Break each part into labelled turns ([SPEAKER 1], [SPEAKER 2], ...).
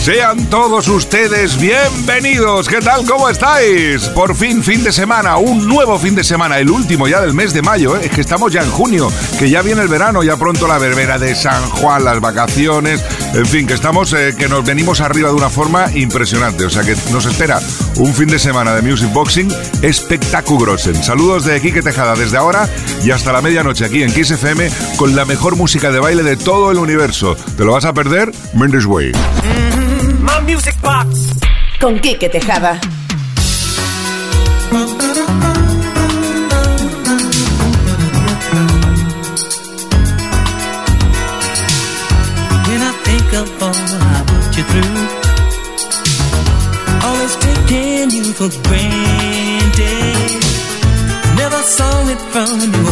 [SPEAKER 1] Sean todos ustedes bienvenidos. ¿Qué tal? ¿Cómo estáis? Por fin, fin de semana, un nuevo fin de semana, el último ya del mes de mayo. ¿eh? Es que estamos ya en junio, que ya viene el verano, ya pronto la verbena de San Juan, las vacaciones. En fin, que estamos, eh, que nos venimos arriba de una forma impresionante. O sea que nos espera un fin de semana de Music Boxing espectaculoso. Saludos de Quique Tejada desde ahora y hasta la medianoche aquí en Kiss FM con la mejor música de baile de todo el universo. ¿Te lo vas a perder? Mendes Way.
[SPEAKER 2] Music Box. Con Quique Tejada.
[SPEAKER 3] When I think of all I put you through, always taking you for granted. Never saw it from your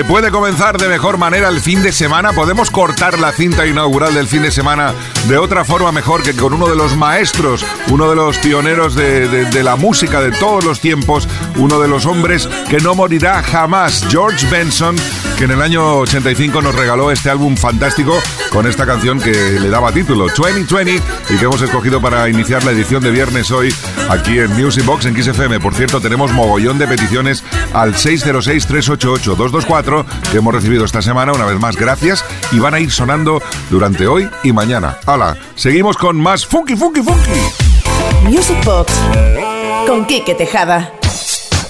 [SPEAKER 1] ¿Se puede comenzar de mejor manera el fin de semana? ¿Podemos cortar la cinta inaugural del fin de semana de otra forma mejor que con uno de los maestros, uno de los pioneros de, la música de todos los tiempos, uno de los hombres que no morirá jamás, George Benson, que en el año 85 nos regaló este álbum fantástico con esta canción que le daba título 2020 y que hemos escogido para iniciar la edición de viernes hoy aquí en Music Box en XFM. Por cierto, tenemos mogollón de peticiones al 606-388-224 que hemos recibido esta semana. Una vez más, gracias. Y van a ir sonando durante hoy y mañana. ¡Hala! Seguimos con más Funky, Funky, Funky.
[SPEAKER 2] Music Box con Kike Tejada.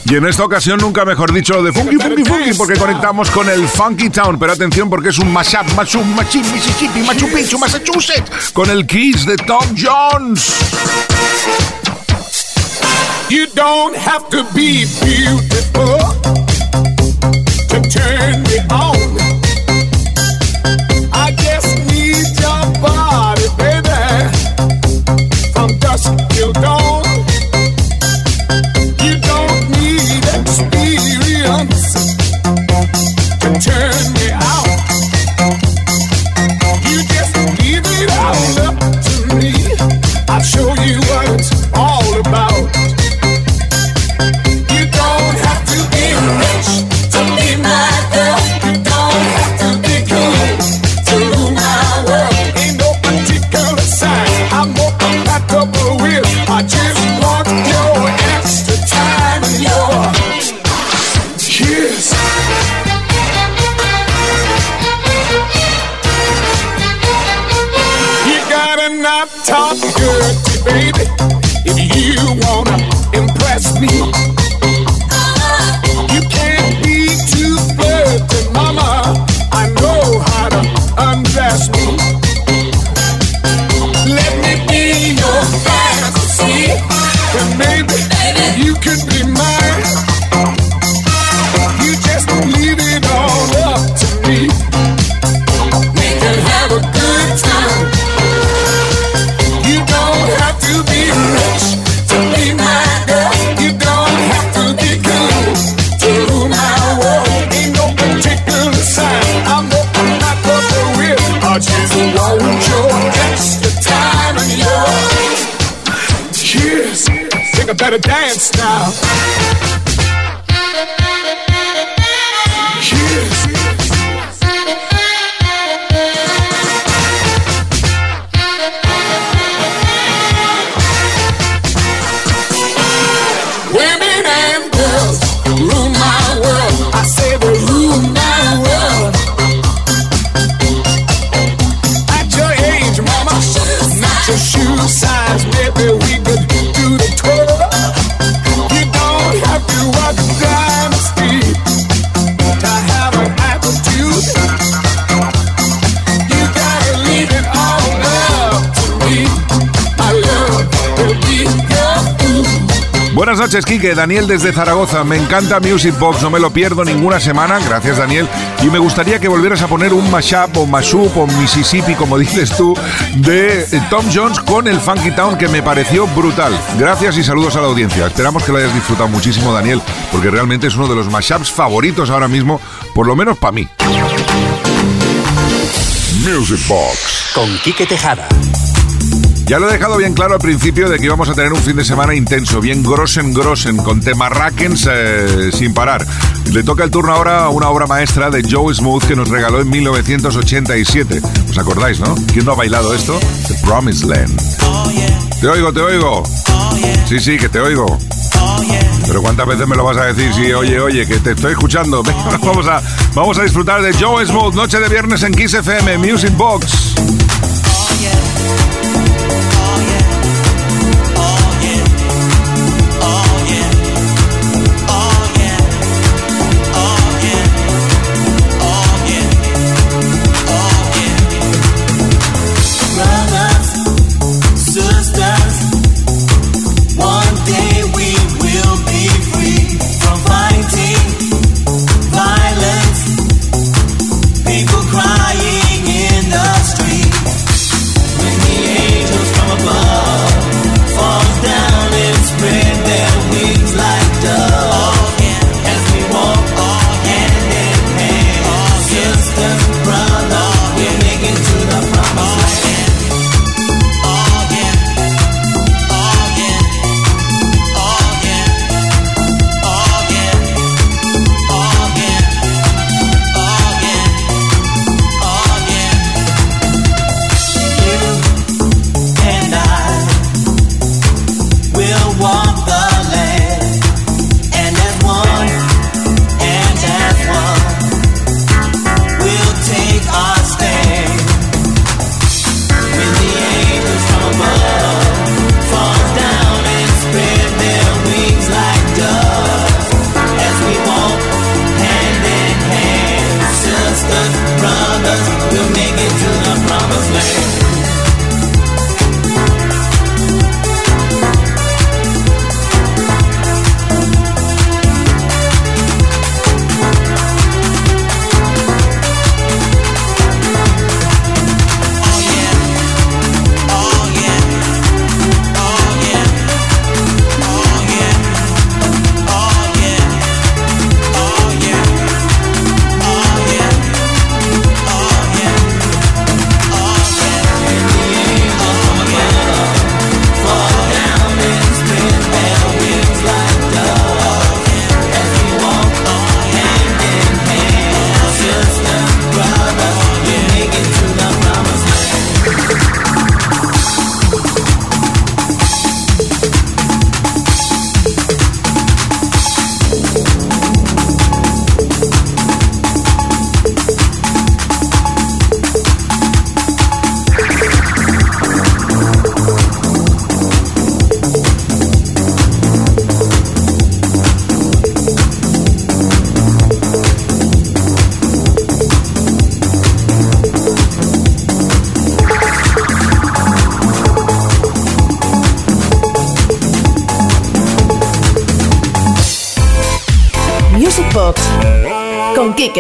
[SPEAKER 1] Y en esta ocasión, nunca mejor dicho, de Funky Funky Funky, porque conectamos con el Funky Town. Pero atención, porque es un mashup, mashup, machín, Mississippi, Machu Picchu, Massachusetts, con el Kiss de Tom Jones.
[SPEAKER 4] You don't have to be beautiful to turn me on. Better dance now. Noches, Quique. Daniel desde Zaragoza. Me encanta Music Box, no me lo pierdo ninguna semana. Gracias, Daniel. Y me gustaría que volvieras a poner un mashup o mashup o Mississippi, como dices tú, de Tom Jones con el Funky Town, que me pareció brutal. Gracias y saludos a la audiencia. Esperamos que lo hayas disfrutado muchísimo, Daniel, porque realmente es uno de los mashups favoritos ahora mismo, por lo menos para mí. Music Box.
[SPEAKER 5] Con Quique Tejada.
[SPEAKER 4] Ya lo he dejado bien claro al principio de que íbamos a tener un fin de semana intenso, bien grosen grosen, con temarrackens eh, sin parar. Le toca el turno ahora a una obra maestra de Joe Smooth que nos regaló en 1987. ¿Os acordáis, no? ¿Quién no ha bailado esto? The Promised Land. Te oigo, te oigo. Sí, sí, que te oigo. Pero ¿cuántas veces me lo vas a decir? Sí, oye, oye, que te estoy escuchando. Vamos a, vamos a disfrutar de Joe Smooth, noche de viernes en Kiss FM, Music Box.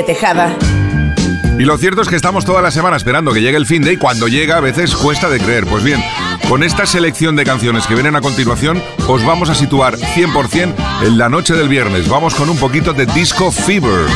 [SPEAKER 2] Tejada.
[SPEAKER 6] Y lo cierto es que estamos toda la semana esperando que llegue el fin de y cuando llega a veces cuesta de creer. Pues bien, con esta selección de canciones que vienen a continuación, os vamos a situar 100% en la noche del viernes. Vamos con un poquito de Disco Fever.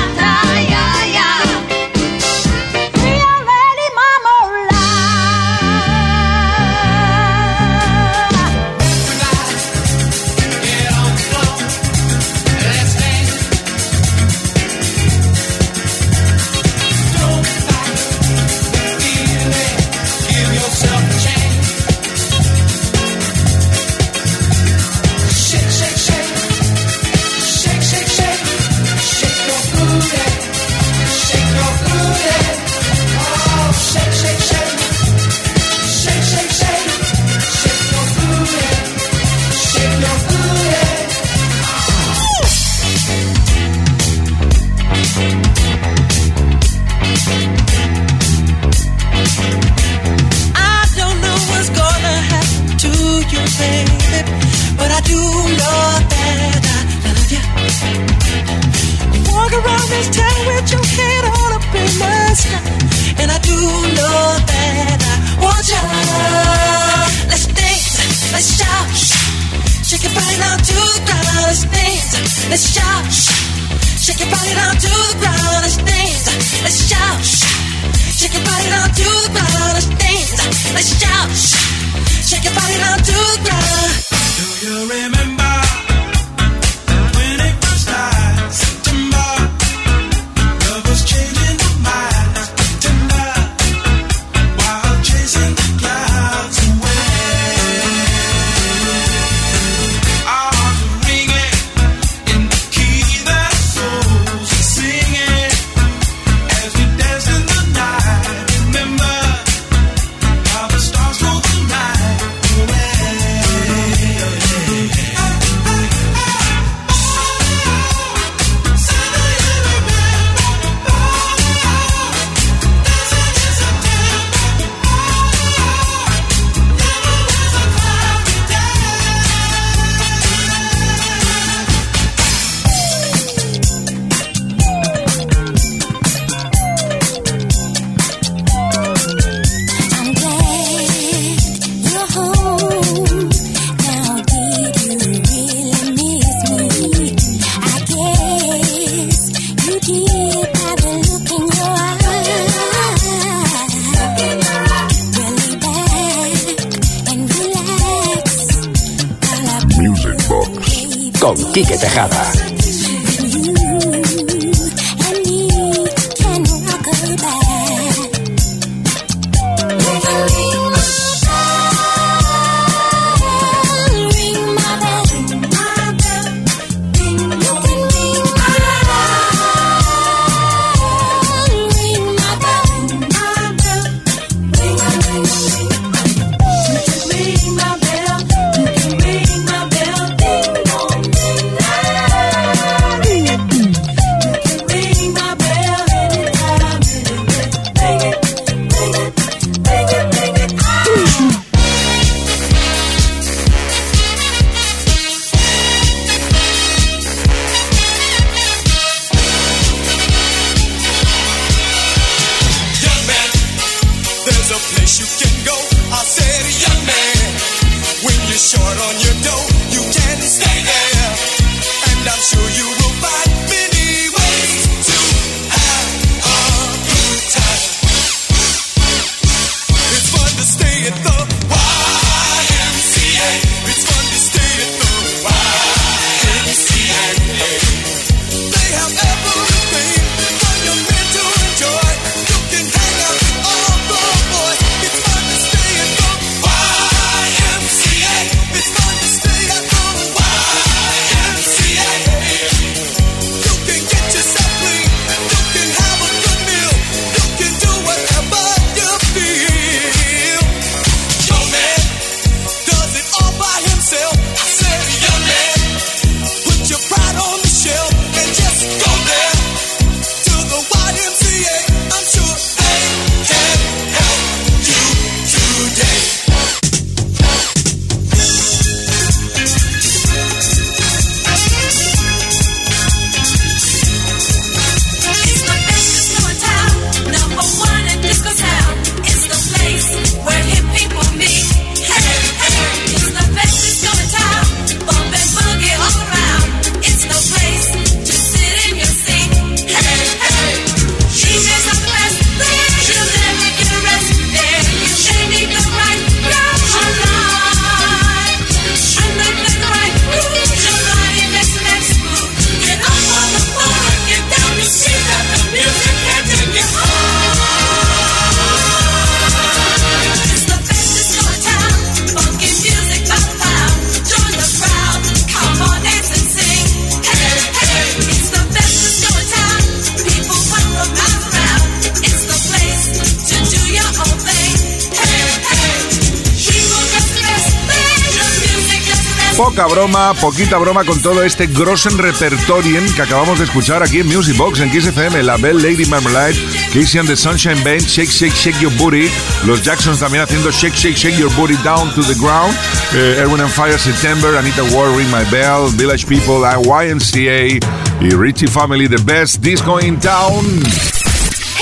[SPEAKER 1] Broma, poquita broma con todo este grossen repertorien que acabamos de escuchar aquí en Music Box, en Kiss FM. La Belle Lady Marmalade, Casey and the Sunshine Band, Shake, Shake, Shake Your Booty. Los Jacksons también haciendo Shake, Shake, Shake Your Booty Down to the Ground. Eh, Erwin and Fire, September, Anita Ward, Ring My Bell, Village People, YMCA y Richie Family, The Best Disco in Town.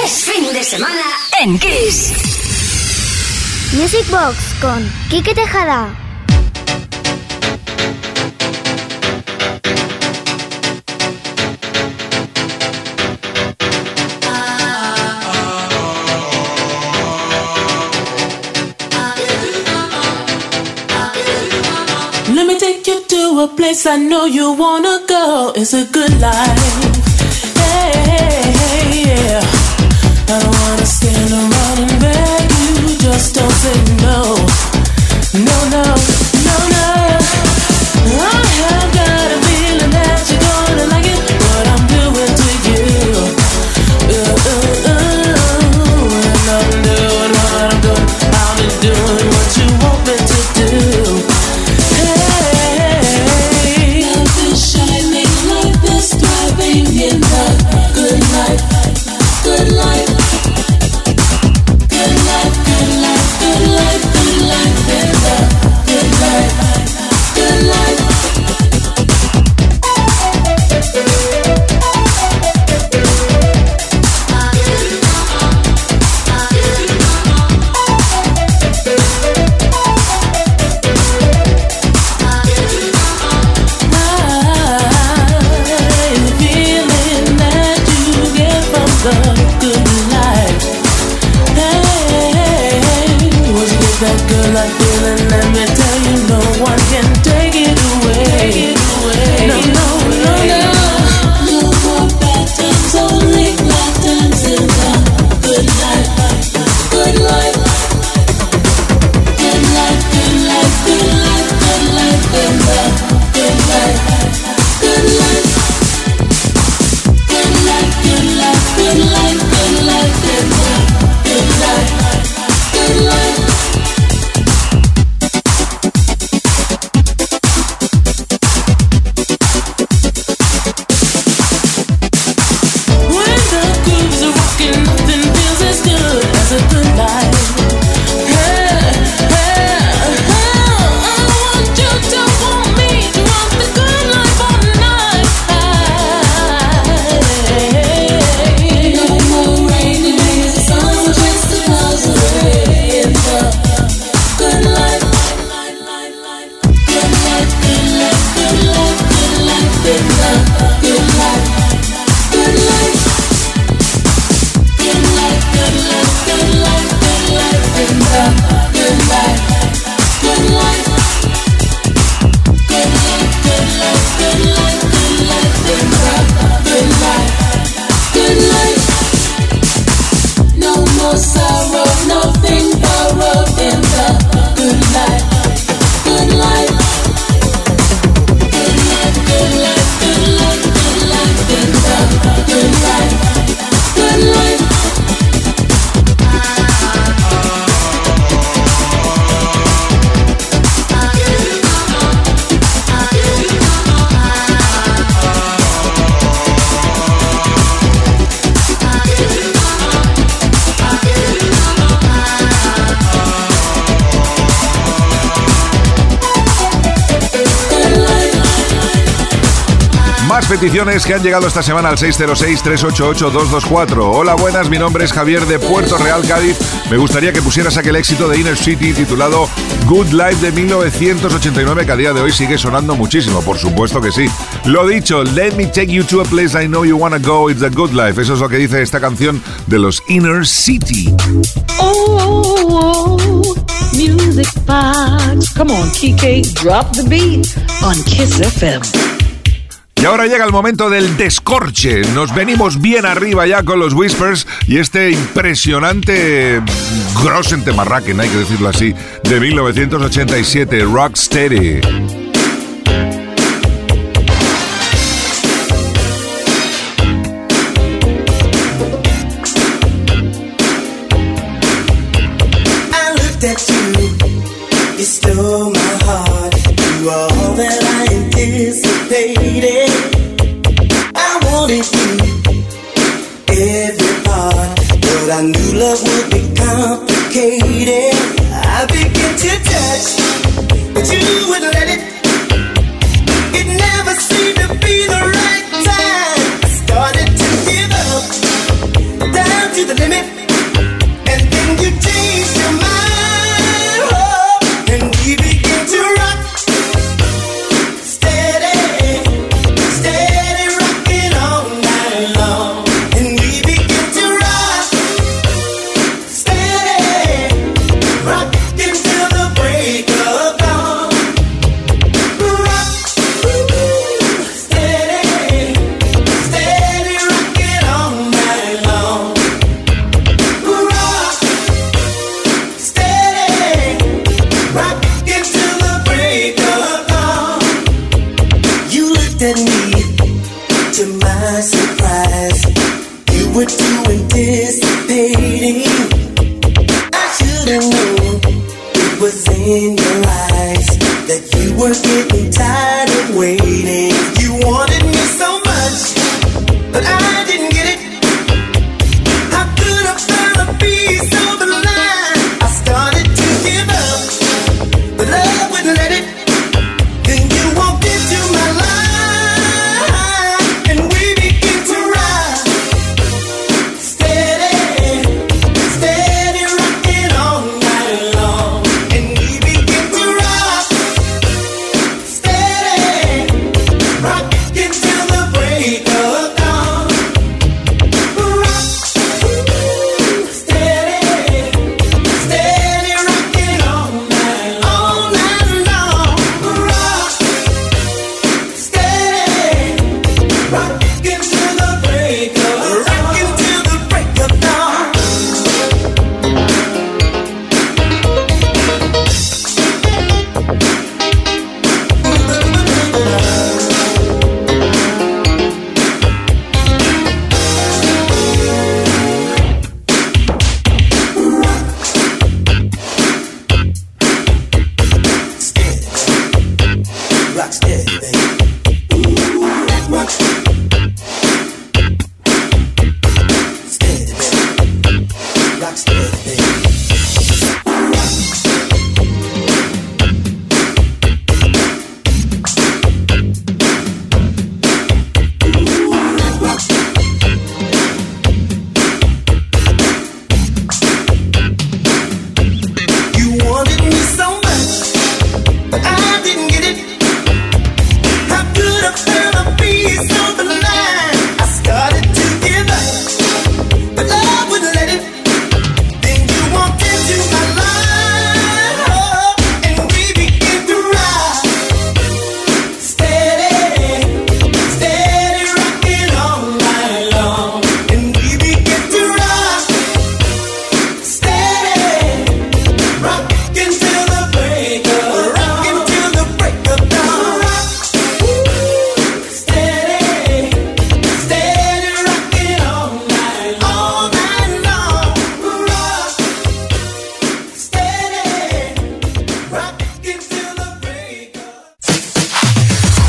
[SPEAKER 7] Es fin de semana en Kiss.
[SPEAKER 8] Music Box con Kike Tejada.
[SPEAKER 9] A place I know you wanna go. It's a good life. Hey,
[SPEAKER 1] peticiones que han llegado esta semana al 606-388-224. Hola, buenas, mi nombre es Javier de Puerto Real, Cádiz. Me gustaría que pusieras aquel éxito de Inner City titulado Good Life de 1989 que a día de hoy sigue sonando muchísimo, por supuesto que sí. Lo dicho, let me take you to a place I know you wanna go, it's a good life. Eso es lo que dice esta canción de los Inner City.
[SPEAKER 10] Oh, music box. Come on, Kike, drop the beat on Kiss FM.
[SPEAKER 1] Y ahora llega el momento del descorche. Nos venimos bien arriba ya con los Whispers y este impresionante Grossen Temarraken, hay que decirlo así, de 1987, Rocksteady.
[SPEAKER 8] love will complicated.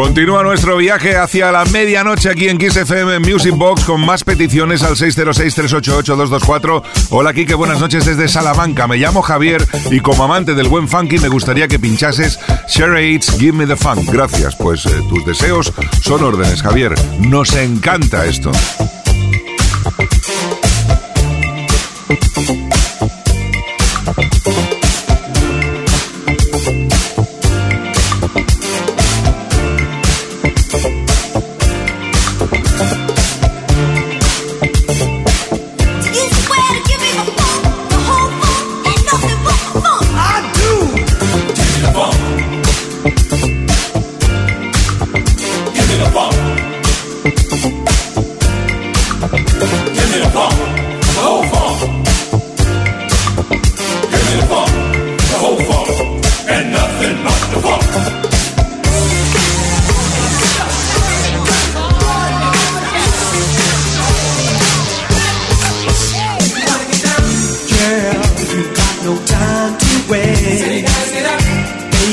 [SPEAKER 1] Continúa nuestro viaje hacia la medianoche aquí en XFM Music Box con más peticiones al 606-388-224. Hola Kike, buenas noches desde Salamanca. Me llamo Javier y como amante del buen funky me gustaría que pinchases Charades Give Me the Funk. Gracias, pues eh, tus deseos son órdenes, Javier. Nos encanta esto.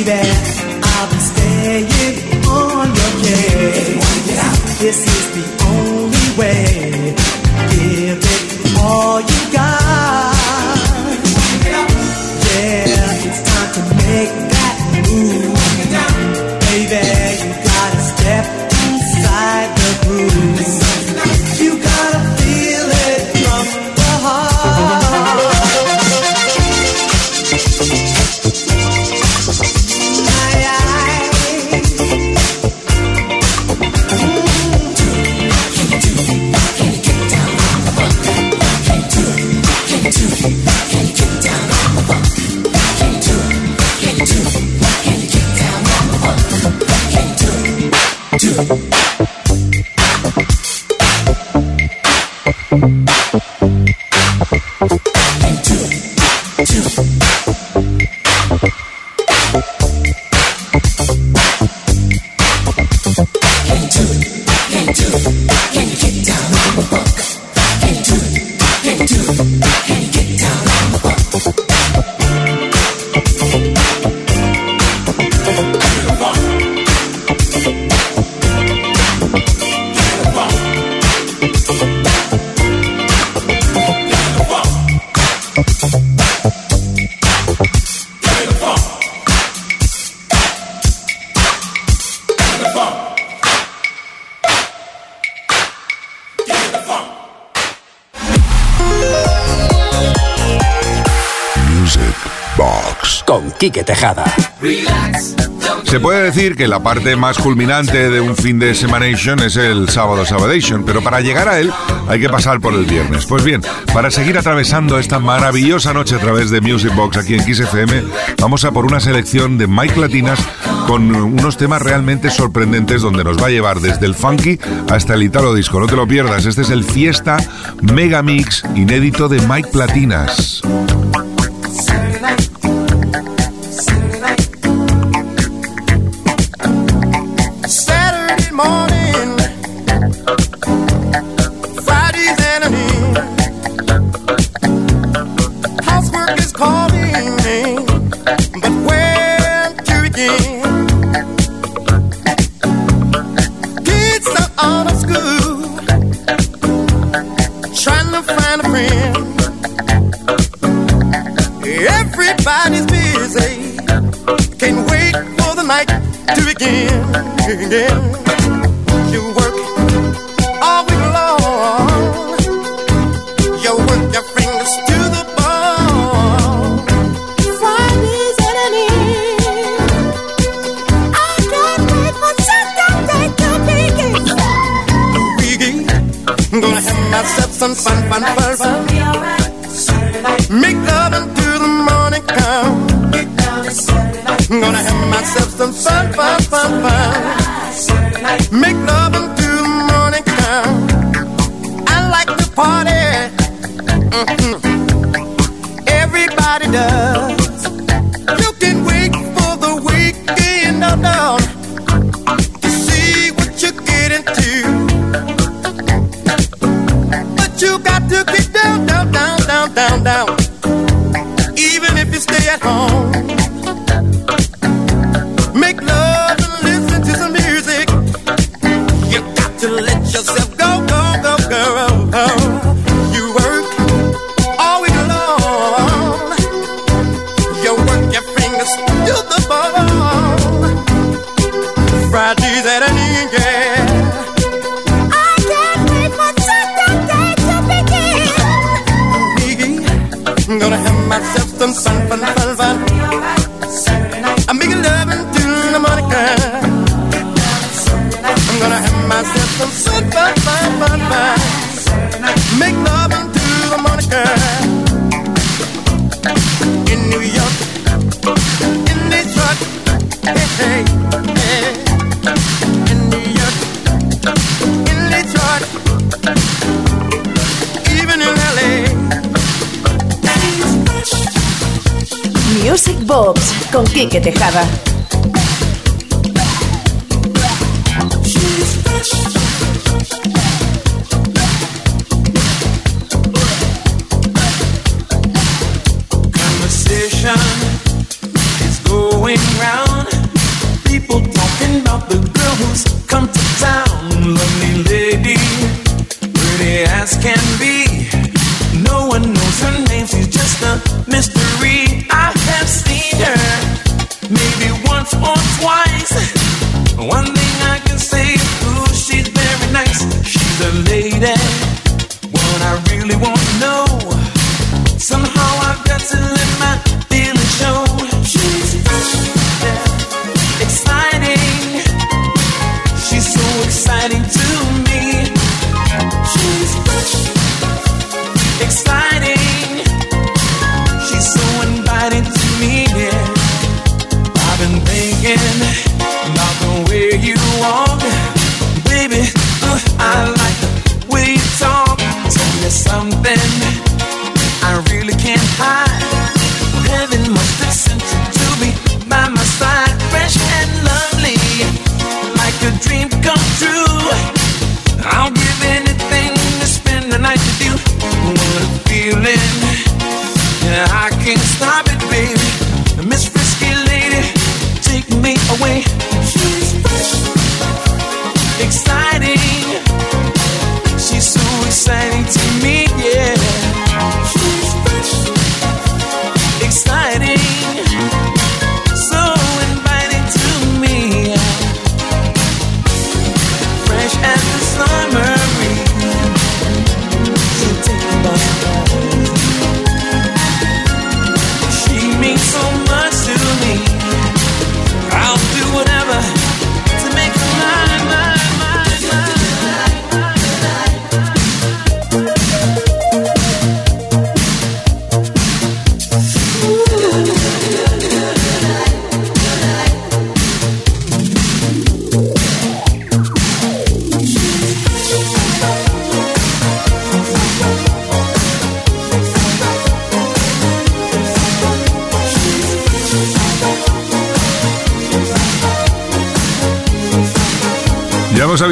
[SPEAKER 11] baby.
[SPEAKER 12] Con Quique Tejada.
[SPEAKER 1] Se puede decir que la parte más culminante de un fin de Semanation es el sábado Sabadation, pero para llegar a él hay que pasar por el viernes. Pues bien, para seguir atravesando esta maravillosa noche a través de Music Box aquí en Kiss FM, vamos a por una selección de Mike Latinas con unos temas realmente sorprendentes donde nos va a llevar desde el funky hasta el italo disco. No te lo pierdas, este es el Fiesta Mega Mix inédito de Mike Platinas.
[SPEAKER 11] You work all week long. You work your fingers to the bone. Friday's enemy. I can't wait for Saturday to begin. Gonna have myself some fun, fun, fun, fun. Make love until the morning come. Gonna have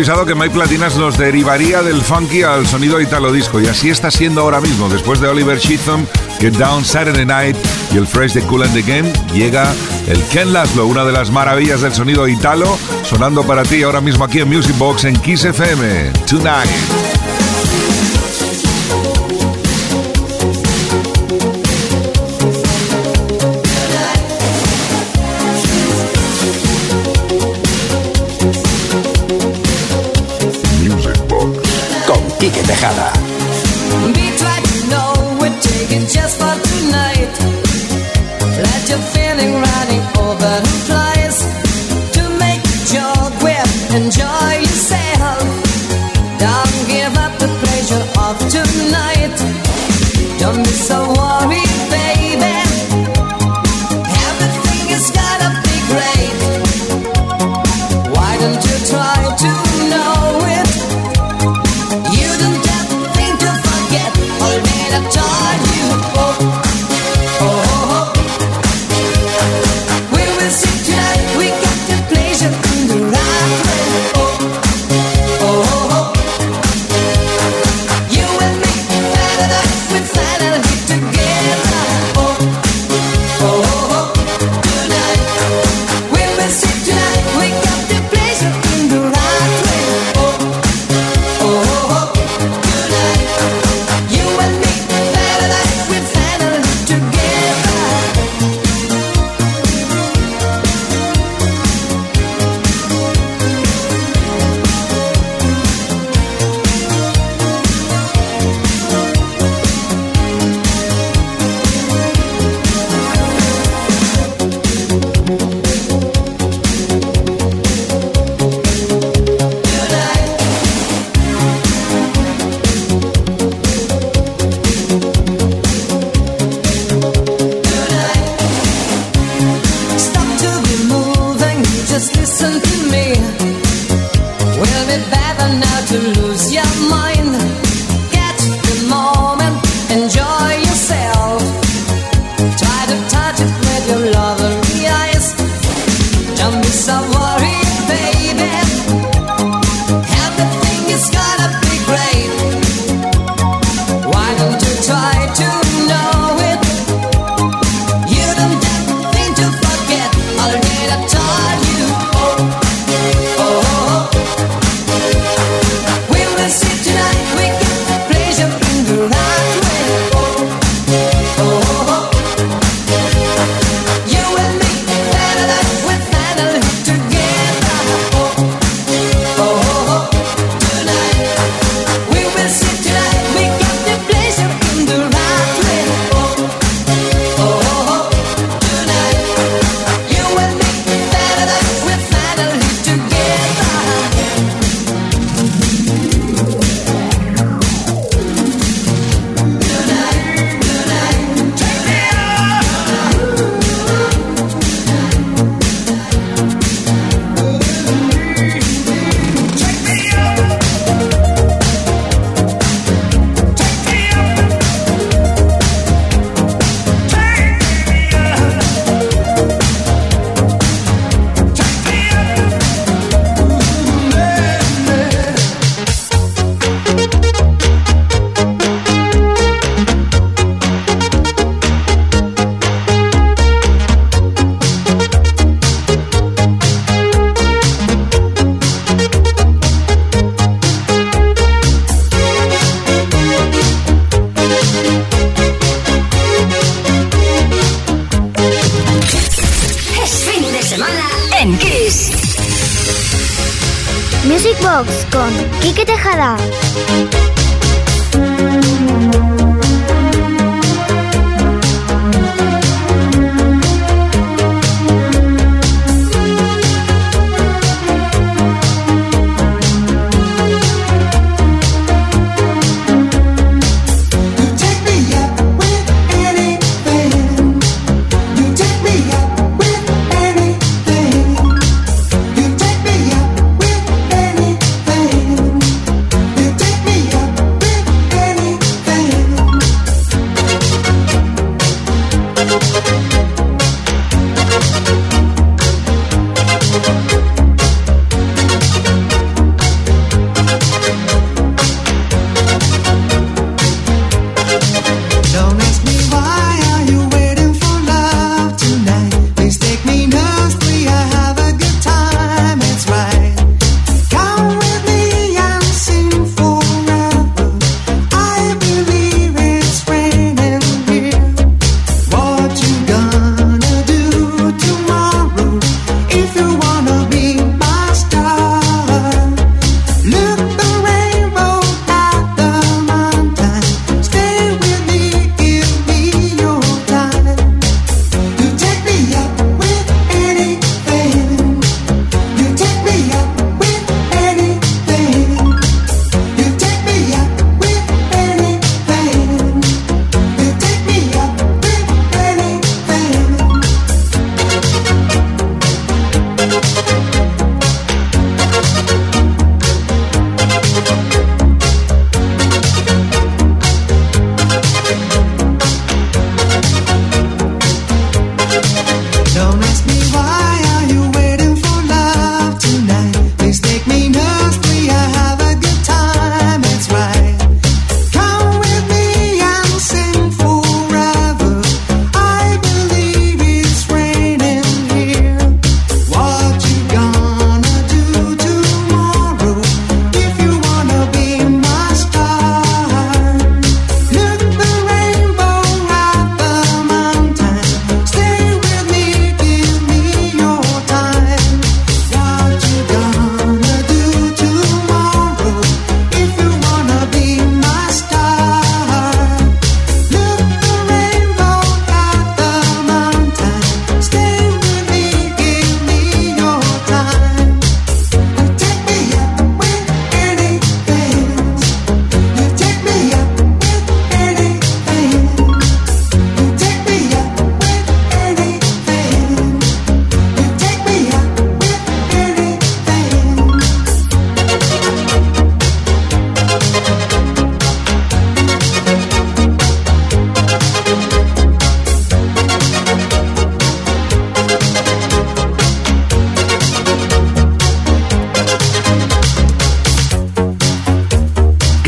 [SPEAKER 1] avisado que Mike Platinas nos derivaría del funky al sonido italo disco y así está siendo ahora mismo. Después de Oliver Sheatham, Get Down Saturday Night y el Fresh de Cool and the Game, llega el Ken Laszlo, una de las maravillas del sonido italo, sonando para ti ahora mismo aquí en Music Box en Kiss FM. Tonight.
[SPEAKER 9] década. a
[SPEAKER 8] missa Con Quique Tejada.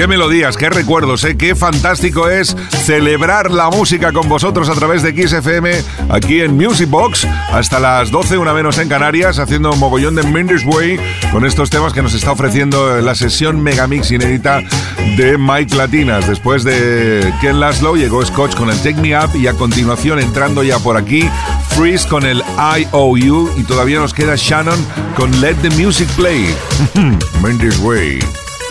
[SPEAKER 1] Melodías, qué recuerdos, ¿eh? qué fantástico es celebrar la música con vosotros a través de XFM aquí en Music Box hasta las 12, una menos en Canarias, haciendo un mogollón de Minder's Way con estos temas que nos está ofreciendo la sesión Megamix inédita de Mike Latinas. Después de Ken Laszlo llegó Scotch con el Take Me Up y a continuación entrando ya por aquí Freeze con el IOU y todavía nos queda Shannon con Let the Music Play. Minder's Way.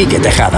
[SPEAKER 12] Quique Tejada.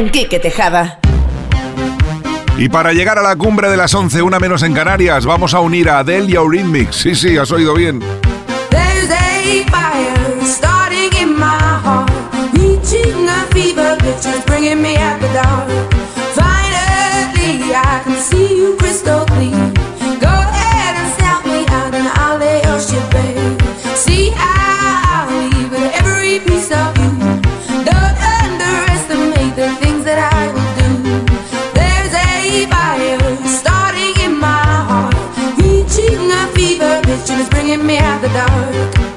[SPEAKER 2] con Tejada.
[SPEAKER 1] Y para llegar a la cumbre de las 11, una menos en Canarias, vamos a unir a Adele y a Eurythmics. Sí, sí, has oído bien.
[SPEAKER 13] bringing me out the dark.